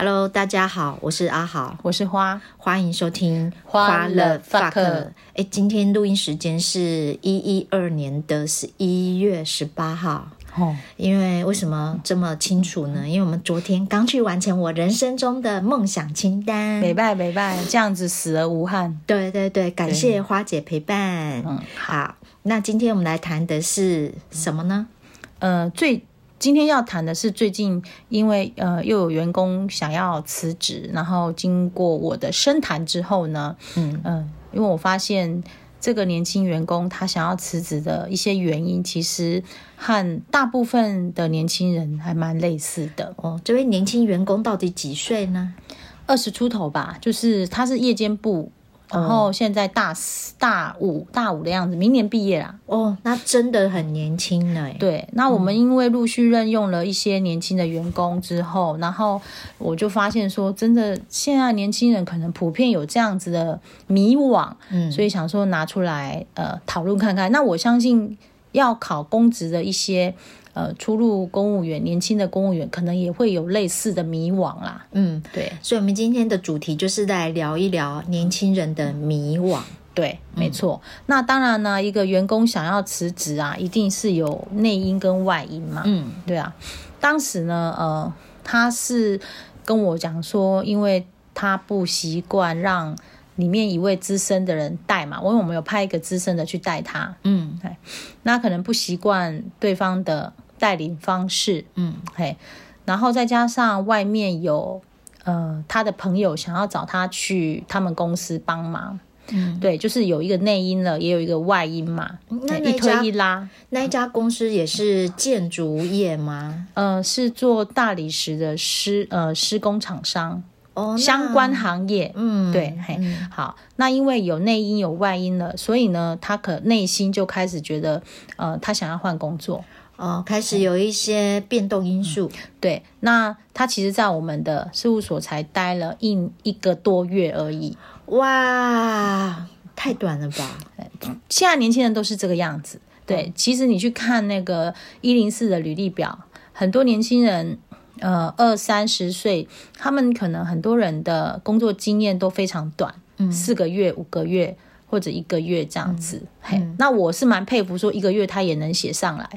Hello，大家好，我是阿豪，我是花，欢迎收听花了 fuck。哎，今天录音时间是一一二年的十一月十八号。哦，因为为什么这么清楚呢？因为我们昨天刚去完成我人生中的梦想清单，没拜没拜，这样子死而无憾。对对对，感谢花姐陪伴。嗯，好，那今天我们来谈的是什么呢？呃，最。今天要谈的是最近，因为呃又有员工想要辞职，然后经过我的深谈之后呢，嗯嗯、呃，因为我发现这个年轻员工他想要辞职的一些原因，其实和大部分的年轻人还蛮类似的。哦，这位年轻员工到底几岁呢？二十出头吧，就是他是夜间部。然后现在大四、大五、大五的样子，明年毕业啦。哦，那真的很年轻呢。对，那我们因为陆续任用了一些年轻的员工之后，嗯、然后我就发现说，真的现在年轻人可能普遍有这样子的迷惘，嗯，所以想说拿出来呃讨论看看。那我相信要考公职的一些。呃，初入公务员，年轻的公务员可能也会有类似的迷惘啦。嗯，对，所以，我们今天的主题就是来聊一聊年轻人的迷惘。对，没错。嗯、那当然呢，一个员工想要辞职啊，一定是有内因跟外因嘛。嗯，对啊。当时呢，呃，他是跟我讲说，因为他不习惯让里面一位资深的人带嘛，因为我们有派一个资深的去带他。嗯，对，那可能不习惯对方的。带领方式，嗯，嘿，然后再加上外面有呃他的朋友想要找他去他们公司帮忙，嗯，对，就是有一个内因了，也有一个外因嘛，那一推一拉，那一家公司也是建筑业吗？呃，是做大理石的施呃施工厂商，哦，相关行业，嗯，对，嘿，嗯，好，那因为有内因有外因了，所以呢，他可内心就开始觉得，呃，他想要换工作。哦，开始有一些变动因素。嗯、对，那他其实，在我们的事务所才待了一一个多月而已。哇，太短了吧？现在年轻人都是这个样子。对，嗯、其实你去看那个一零四的履历表，很多年轻人，呃，二三十岁，他们可能很多人的工作经验都非常短，嗯，四个月、五个月或者一个月这样子。嗯、嘿，那我是蛮佩服，说一个月他也能写上来。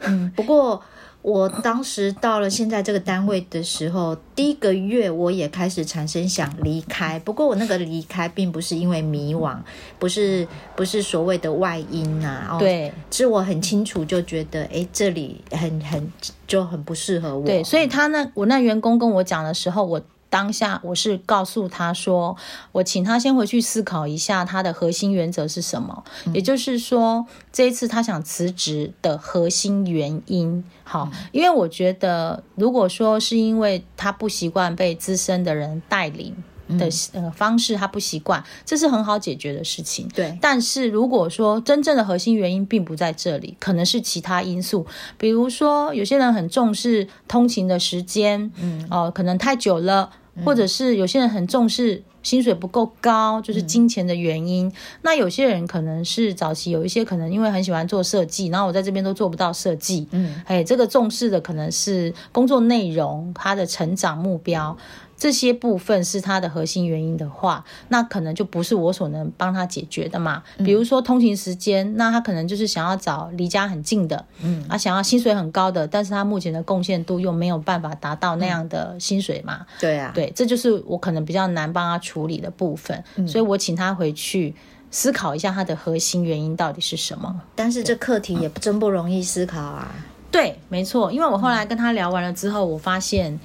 嗯，不过我当时到了现在这个单位的时候，第一个月我也开始产生想离开。不过我那个离开并不是因为迷惘，不是不是所谓的外因呐、啊。对，是我很清楚就觉得，哎，这里很很就很不适合我。对，所以他那我那员工跟我讲的时候，我。当下我是告诉他说，我请他先回去思考一下他的核心原则是什么，嗯、也就是说这一次他想辞职的核心原因。好，嗯、因为我觉得如果说是因为他不习惯被资深的人带领的呃方式，他不习惯，这是很好解决的事情。对，但是如果说真正的核心原因并不在这里，可能是其他因素，比如说有些人很重视通勤的时间，嗯，哦、呃，可能太久了。或者是有些人很重视薪水不够高，就是金钱的原因。嗯、那有些人可能是早期有一些可能因为很喜欢做设计，然后我在这边都做不到设计。嗯，哎，这个重视的可能是工作内容，他的成长目标。这些部分是他的核心原因的话，那可能就不是我所能帮他解决的嘛。比如说通勤时间，嗯、那他可能就是想要找离家很近的，嗯，啊，想要薪水很高的，但是他目前的贡献度又没有办法达到那样的薪水嘛。嗯、对啊，对，这就是我可能比较难帮他处理的部分，嗯、所以我请他回去思考一下他的核心原因到底是什么。但是这课题也真不容易思考啊。对，没错，因为我后来跟他聊完了之后，我发现。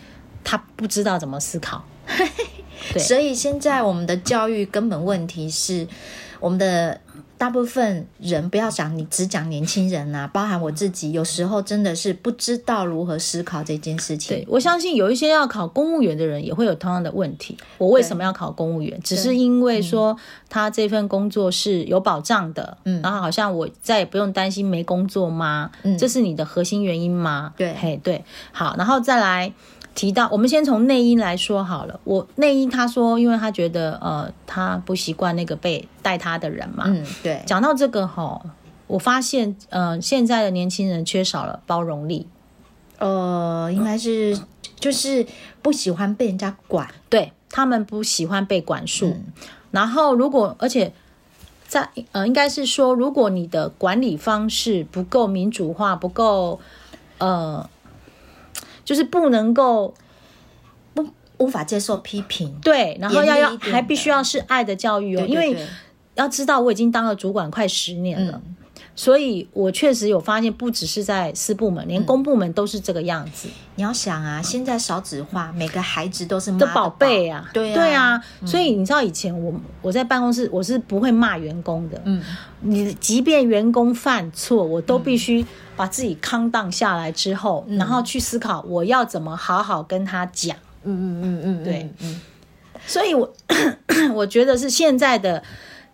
他不知道怎么思考，对，所以现在我们的教育根本问题是，我们的大部分人不要讲你只讲年轻人啊，包含我自己，有时候真的是不知道如何思考这件事情。对，我相信有一些要考公务员的人也会有同样的问题。我为什么要考公务员？只是因为说他这份工作是有保障的，嗯，然后好像我再也不用担心没工作吗？嗯，这是你的核心原因吗？对，嘿，对，好，然后再来。提到，我们先从内因来说好了。我内因他说，因为他觉得呃，他不习惯那个被带他的人嘛。嗯，对。讲到这个哈，我发现呃，现在的年轻人缺少了包容力。呃，应该是就是不喜欢被人家管，对，他们不喜欢被管束。嗯、然后，如果而且在呃，应该是说，如果你的管理方式不够民主化，不够呃，就是不能够不无法接受批评，对，然后要要还必须要是爱的教育哦，因为要知道我已经当了主管快十年了。嗯所以，我确实有发现，不只是在私部门，连公部门都是这个样子。你要想啊，现在少子化，每个孩子都是妈的宝贝啊，对啊，对啊。所以你知道，以前我我在办公室，我是不会骂员工的。嗯，你即便员工犯错，我都必须把自己 calm down 下来之后，然后去思考我要怎么好好跟他讲。嗯嗯嗯嗯，对，嗯。所以我 我觉得是现在的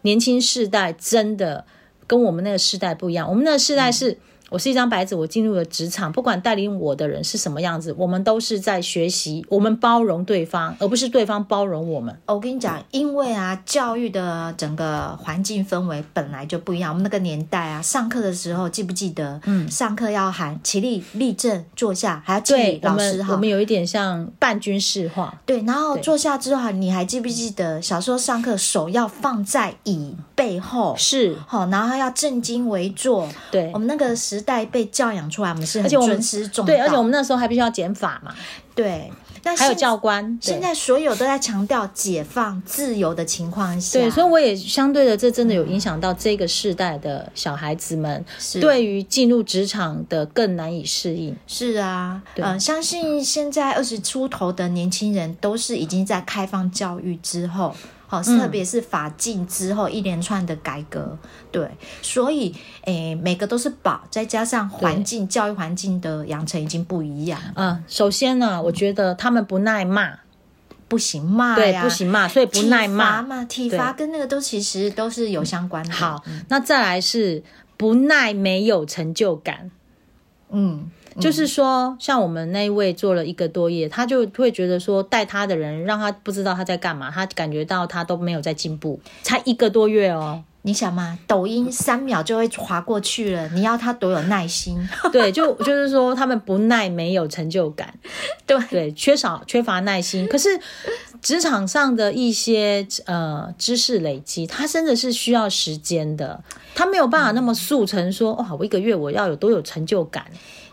年轻世代真的。跟我们那个世代不一样，我们那个世代是。嗯我是一张白纸，我进入了职场，不管带领我的人是什么样子，我们都是在学习，我们包容对方，而不是对方包容我们。我跟你讲，因为啊，教育的整个环境氛围本来就不一样。我们那个年代啊，上课的时候记不记得？嗯，上课要喊起立、立正、坐下，还要敬礼老师好。我们有一点像半军事化。对，然后坐下之后，你还记不记得小时候上课手要放在椅背后？是，好，然后要正襟危坐。对，我们那个时代被教养出来，我们是很尊师重道。对，而且我们那时候还必须要减法嘛。对，那还有教官。现在所有都在强调解放、自由的情况下，对，所以我也相对的，这真的有影响到这个世代的小孩子们，对于进入职场的更难以适应。是啊，嗯、呃，相信现在二十出头的年轻人都是已经在开放教育之后。好，特别是法禁之后一连串的改革，嗯、对，所以诶、欸，每个都是宝，再加上环境教育环境的养成已经不一样。嗯，首先呢，我觉得他们不耐骂，不行骂，对，不行骂，所以不耐骂。嘛，体罚跟那个都其实都是有相关的。好，那再来是不耐没有成就感，嗯。就是说，像我们那一位做了一个多月，他就会觉得说，带他的人让他不知道他在干嘛，他感觉到他都没有在进步，才一个多月哦。你想嘛，抖音三秒就会划过去了，你要他多有耐心？对，就就是说他们不耐，没有成就感，对对，缺少缺乏耐心。可是职场上的一些呃知识累积，它真的是需要时间的，他没有办法那么速成说，哇、哦，我一个月我要有多有成就感。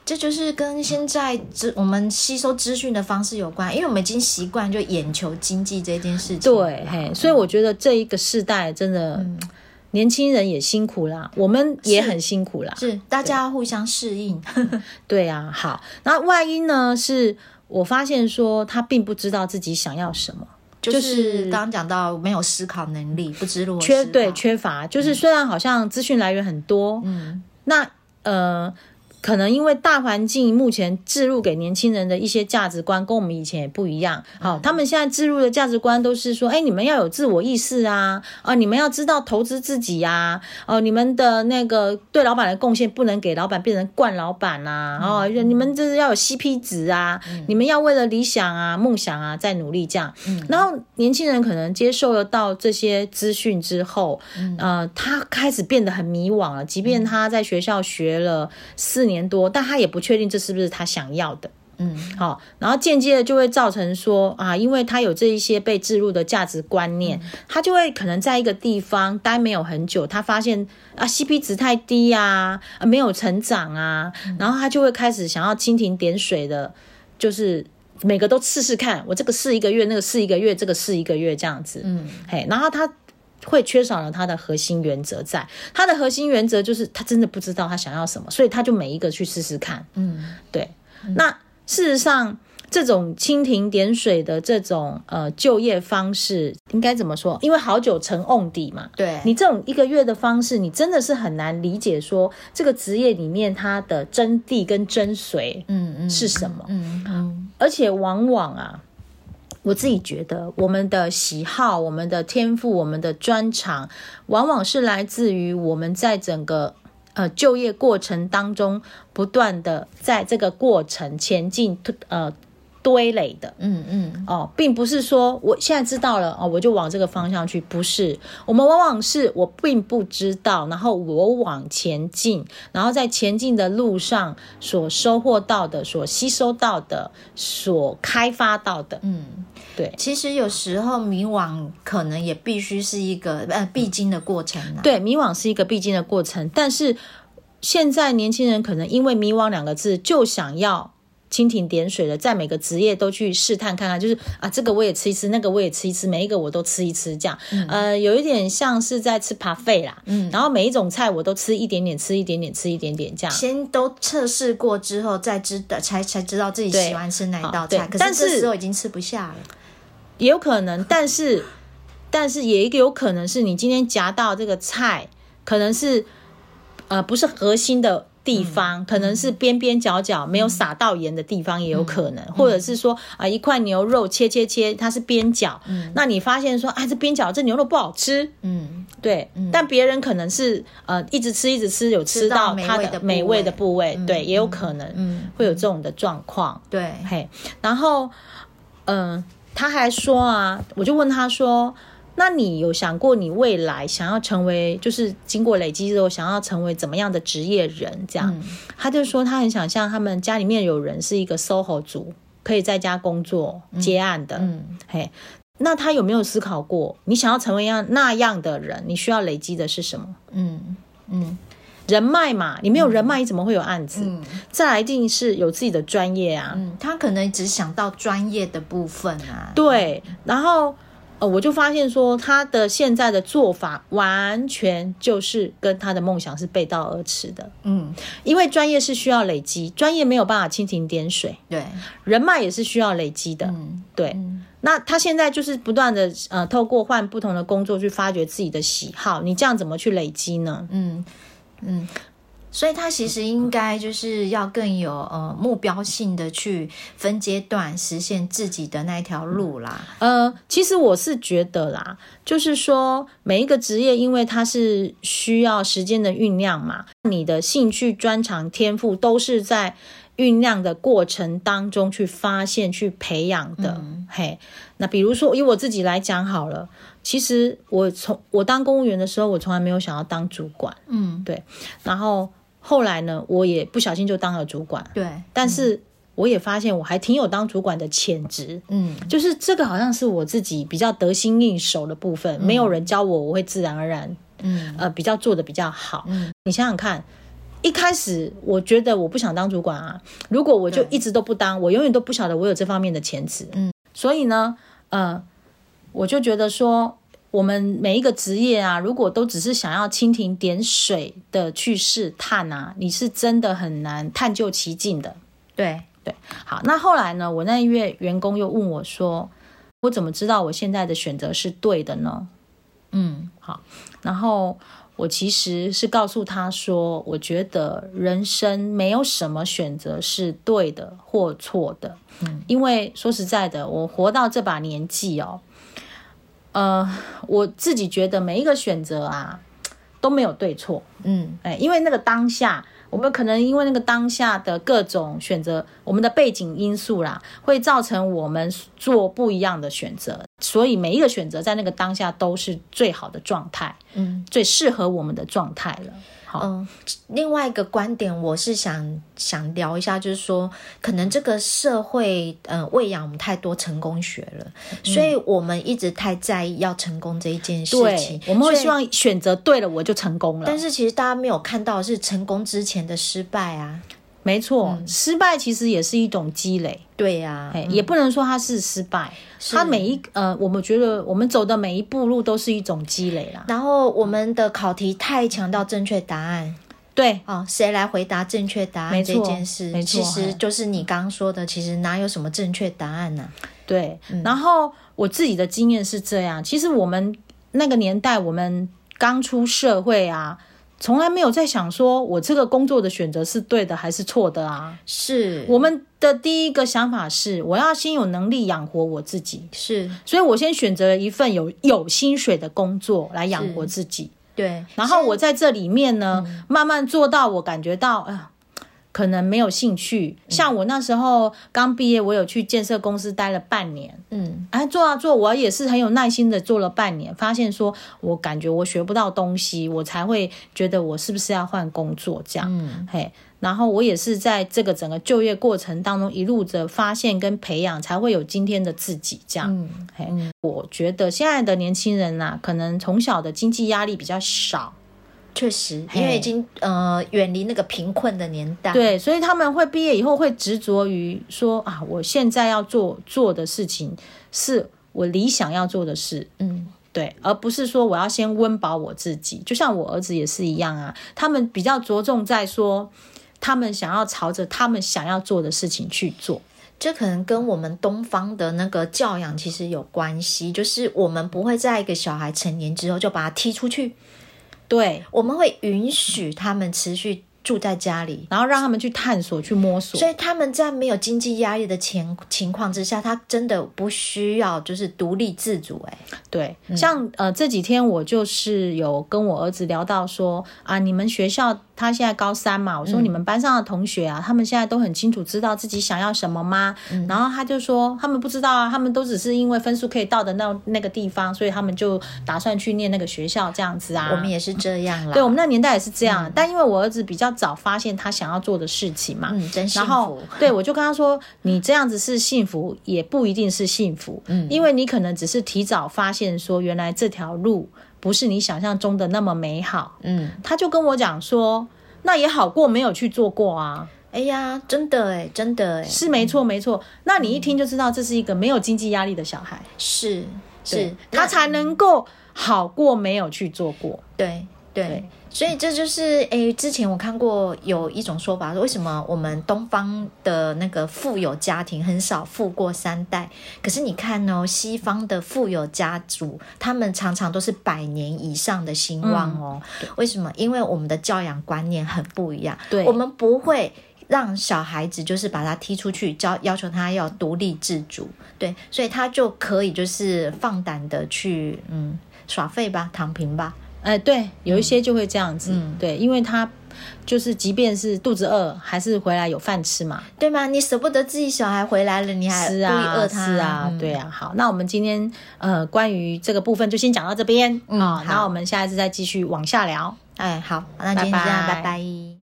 这就是跟现在资我们吸收资讯的方式有关，因为我们已经习惯就眼球经济这件事情。对，嘿，所以我觉得这一个世代真的，嗯、年轻人也辛苦啦，我们也很辛苦啦，是，是大家互相适应。对，对啊，好，那外因呢？是我发现说他并不知道自己想要什么，就是刚刚讲到没有思考能力，不知如何，缺对缺乏，就是虽然好像资讯来源很多，嗯，那呃。可能因为大环境目前置入给年轻人的一些价值观跟我们以前也不一样。好，他们现在置入的价值观都是说，哎，你们要有自我意识啊，啊，你们要知道投资自己呀，哦，你们的那个对老板的贡献不能给老板变成惯老板呐，哦，你们这是要有 CP 值啊，你们要为了理想啊、梦想啊在努力这样。然后年轻人可能接受了到这些资讯之后，呃，他开始变得很迷惘了，即便他在学校学了四年。年多，但他也不确定这是不是他想要的，嗯，好，然后间接的就会造成说啊，因为他有这一些被置入的价值观念，嗯、他就会可能在一个地方待没有很久，他发现啊 CP 值太低呀、啊，没有成长啊，嗯、然后他就会开始想要蜻蜓点水的，就是每个都试试看，我这个试一个月，那个试一个月，这个试一个月这样子，嗯，嘿，然后他。会缺少了他的核心原则，在他的核心原则就是他真的不知道他想要什么，所以他就每一个去试试看。嗯，对。嗯、那事实上，这种蜻蜓点水的这种呃就业方式应该怎么说？因为好久成瓮底嘛。对，你这种一个月的方式，你真的是很难理解说这个职业里面它的真谛跟真髓，嗯嗯是什么？嗯嗯，嗯，而且往往啊。我自己觉得，我们的喜好、我们的天赋、我们的专长，往往是来自于我们在整个呃就业过程当中，不断的在这个过程前进，呃，堆垒的，嗯嗯，哦，并不是说我现在知道了哦，我就往这个方向去，不是。我们往往是我并不知道，然后我往前进，然后在前进的路上所收获到的、所吸收到的、所开发到的，嗯，对。其实有时候迷惘可能也必须是一个呃必经的过程啊。对，迷惘是一个必经的过程，但是现在年轻人可能因为迷惘两个字就想要。蜻蜓点水的，在每个职业都去试探看看，就是啊，这个我也吃一吃，那个我也吃一吃，每一个我都吃一吃，这样，嗯、呃，有一点像是在吃 buffet 啦，嗯，然后每一种菜我都吃一点点，吃一点点，吃一点点，这样。先都测试过之后，再知道才才知道自己喜欢吃哪一道菜，可是这时候已经吃不下了，也有可能，但是但是也有可能是你今天夹到这个菜，可能是呃不是核心的。地方可能是边边角角没有撒到盐的地方也有可能，或者是说啊一块牛肉切切切它是边角，那你发现说啊这边角这牛肉不好吃，嗯，对，但别人可能是呃一直吃一直吃有吃到它的美味的部位，对，也有可能，嗯，会有这种的状况，对，嘿，然后嗯他还说啊，我就问他说。那你有想过你未来想要成为，就是经过累积之后想要成为怎么样的职业人？这样，嗯、他就说他很想像他们家里面有人是一个 SOHO 族，可以在家工作接案的。嗯，嗯嘿，那他有没有思考过，你想要成为样那样的人，你需要累积的是什么？嗯嗯，人脉嘛，你没有人脉，你怎么会有案子？嗯，再来一定是有自己的专业啊。嗯，他可能只想到专业的部分啊。对，然后。我就发现说，他的现在的做法完全就是跟他的梦想是背道而驰的。嗯，因为专业是需要累积，专业没有办法蜻蜓点水。对，人脉也是需要累积的。嗯，对。嗯，那他现在就是不断的呃，透过换不同的工作去发掘自己的喜好。你这样怎么去累积呢？嗯嗯。所以他其实应该就是要更有呃目标性的去分阶段实现自己的那条路啦。呃，其实我是觉得啦，就是说每一个职业，因为它是需要时间的酝酿嘛，你的兴趣、专长、天赋都是在酝酿的过程当中去发现、去培养的。嗯、嘿，那比如说以我自己来讲好了，其实我从我当公务员的时候，我从来没有想要当主管。嗯，对，然后。后来呢，我也不小心就当了主管。对，但是我也发现我还挺有当主管的潜质。嗯，就是这个好像是我自己比较得心应手的部分，嗯、没有人教我，我会自然而然，嗯，呃，比较做的比较好。嗯，你想想看，一开始我觉得我不想当主管啊，如果我就一直都不当，我永远都不晓得我有这方面的潜质。嗯，所以呢，呃，我就觉得说。我们每一个职业啊，如果都只是想要蜻蜓点水的去试探啊，你是真的很难探究其境的。对对，好，那后来呢？我那一位员工又问我说：“我怎么知道我现在的选择是对的呢？”嗯，好，然后我其实是告诉他说：“我觉得人生没有什么选择是对的或错的。嗯，因为说实在的，我活到这把年纪哦。”呃，我自己觉得每一个选择啊都没有对错，嗯，哎，因为那个当下，我们可能因为那个当下的各种选择，我们的背景因素啦，会造成我们做不一样的选择，所以每一个选择在那个当下都是最好的状态，嗯，最适合我们的状态了。嗯，另外一个观点，我是想想聊一下，就是说，可能这个社会，嗯、呃，喂养我们太多成功学了，嗯、所以我们一直太在意要成功这一件事情。我们会希望选择对了，我就成功了。但是其实大家没有看到是成功之前的失败啊。没错，嗯、失败其实也是一种积累。对呀、啊，也不能说它是失败，它每一呃，我们觉得我们走的每一步路都是一种积累啦。然后我们的考题太强调正确答案，对哦，谁来回答正确答案这件事，其实就是你刚刚说的，其实哪有什么正确答案呢、啊？对，嗯、然后我自己的经验是这样，其实我们那个年代，我们刚出社会啊。从来没有在想说，我这个工作的选择是对的还是错的啊？是我们的第一个想法是，我要先有能力养活我自己。是，所以我先选择了一份有有薪水的工作来养活自己。对，然后我在这里面呢，嗯、慢慢做到我感觉到，哎呃，可能没有兴趣。像我那时候刚毕业，我有去建设公司待了半年，嗯，哎，做啊做，我也是很有耐心的做了半年，发现说我感觉我学不到东西，我才会觉得我是不是要换工作这样，嗯，嘿。然后我也是在这个整个就业过程当中一路的发现跟培养，才会有今天的自己这样。嗯，嗯，我觉得现在的年轻人呐、啊，可能从小的经济压力比较少，确实，因为已经呃远离那个贫困的年代。对，所以他们会毕业以后会执着于说啊，我现在要做做的事情是我理想要做的事。嗯，对，而不是说我要先温饱我自己。就像我儿子也是一样啊，他们比较着重在说。他们想要朝着他们想要做的事情去做，这可能跟我们东方的那个教养其实有关系。就是我们不会在一个小孩成年之后就把他踢出去，对，我们会允许他们持续。住在家里，然后让他们去探索、去摸索。所以他们在没有经济压力的情情况之下，他真的不需要就是独立自主。哎，对，嗯、像呃这几天我就是有跟我儿子聊到说啊，你们学校他现在高三嘛，我说你们班上的同学啊，嗯、他们现在都很清楚知道自己想要什么吗？嗯、然后他就说他们不知道啊，他们都只是因为分数可以到的那那个地方，所以他们就打算去念那个学校这样子啊。我们也是这样了，对我们那年代也是这样，嗯、但因为我儿子比较。早发现他想要做的事情嘛，嗯，真幸福。然后，对，我就跟他说，你这样子是幸福，也不一定是幸福，嗯，因为你可能只是提早发现说，原来这条路不是你想象中的那么美好，嗯。他就跟我讲说，那也好过没有去做过啊。哎呀，真的哎，真的哎，是没错没错。那你一听就知道，这是一个没有经济压力的小孩，是是，他才能够好过没有去做过，对。对，所以这就是诶，之前我看过有一种说法，说为什么我们东方的那个富有家庭很少富过三代，可是你看哦，西方的富有家族，他们常常都是百年以上的兴旺哦。嗯、为什么？因为我们的教养观念很不一样，对，我们不会让小孩子就是把他踢出去，教要求他要独立自主，对，所以他就可以就是放胆的去嗯耍废吧，躺平吧。哎，对，有一些就会这样子，嗯、对，因为他就是即便是肚子饿，还是回来有饭吃嘛，对吗？你舍不得自己小孩回来了，你还故意饿他，是啊，对啊。好，那我们今天呃，关于这个部分就先讲到这边，嗯，好，然后我们下一次再继续往下聊。哎，好，那今天这样，拜拜。拜拜。